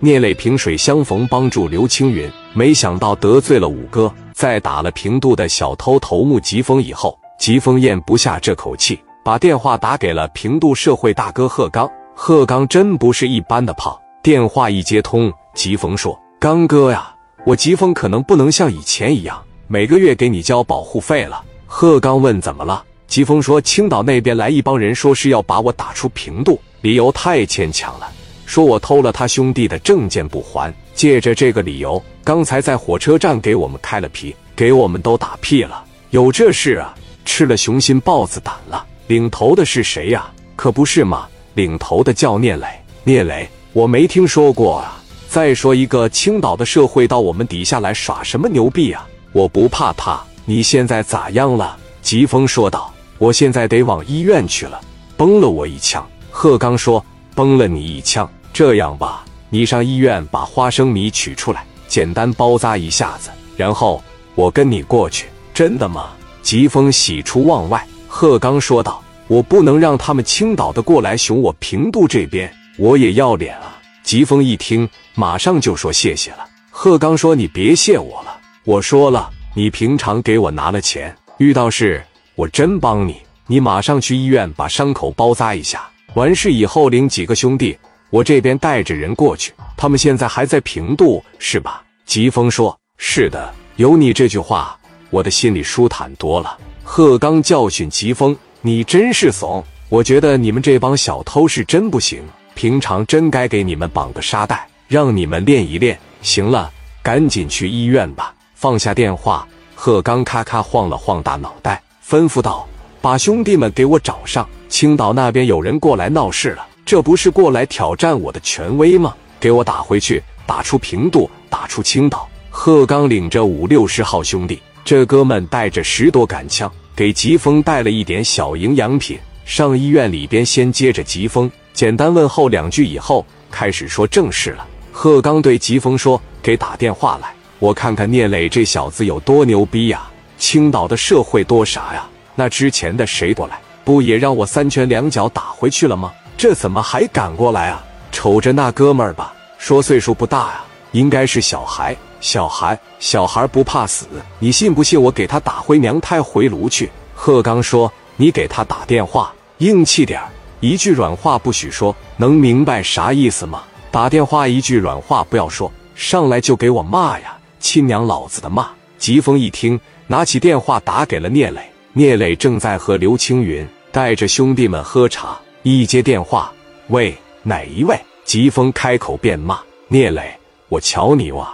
聂磊萍水相逢，帮助刘青云，没想到得罪了五哥，在打了平度的小偷头目疾风以后，疾风咽不下这口气，把电话打给了平度社会大哥贺刚。贺刚真不是一般的胖，电话一接通，疾风说：“刚哥呀，我疾风可能不能像以前一样每个月给你交保护费了。”贺刚问：“怎么了？”疾风说：“青岛那边来一帮人，说是要把我打出平度，理由太牵强了，说我偷了他兄弟的证件不还，借着这个理由，刚才在火车站给我们开了皮，给我们都打屁了。有这事啊？吃了雄心豹子胆了？领头的是谁呀？可不是嘛？领头的叫聂磊。聂磊，我没听说过啊。再说一个青岛的社会到我们底下来耍什么牛逼啊？我不怕他。你现在咋样了？”疾风说道。我现在得往医院去了，崩了我一枪。贺刚说：“崩了你一枪，这样吧，你上医院把花生米取出来，简单包扎一下子，然后我跟你过去。”真的吗？疾风喜出望外。贺刚说道：“我不能让他们青岛的过来熊我平度这边，我也要脸啊。”疾风一听，马上就说谢谢了。贺刚说：“你别谢我了，我说了，你平常给我拿了钱，遇到事。”我真帮你，你马上去医院把伤口包扎一下。完事以后领几个兄弟，我这边带着人过去。他们现在还在平度，是吧？疾风说：“是的，有你这句话，我的心里舒坦多了。”贺刚教训疾风：“你真是怂！我觉得你们这帮小偷是真不行，平常真该给你们绑个沙袋，让你们练一练。行了，赶紧去医院吧。”放下电话，贺刚咔咔晃了晃大脑袋。吩咐道：“把兄弟们给我找上！青岛那边有人过来闹事了，这不是过来挑战我的权威吗？给我打回去，打出平度，打出青岛！”贺刚领着五六十号兄弟，这哥们带着十多杆枪，给疾风带了一点小营养品，上医院里边先接着疾风，简单问候两句以后，开始说正事了。贺刚对疾风说：“给打电话来，我看看聂磊这小子有多牛逼呀！”青岛的社会多啥呀？那之前的谁过来，不也让我三拳两脚打回去了吗？这怎么还赶过来啊？瞅着那哥们儿吧，说岁数不大呀，应该是小孩。小孩，小孩不怕死，你信不信我给他打回娘胎回炉去？贺刚说：“你给他打电话，硬气点一句软话不许说，能明白啥意思吗？打电话一句软话不要说，上来就给我骂呀，亲娘老子的骂！”疾风一听。拿起电话打给了聂磊，聂磊正在和刘青云带着兄弟们喝茶。一接电话，喂，哪一位？疾风开口便骂：“聂磊，我瞧你哇！”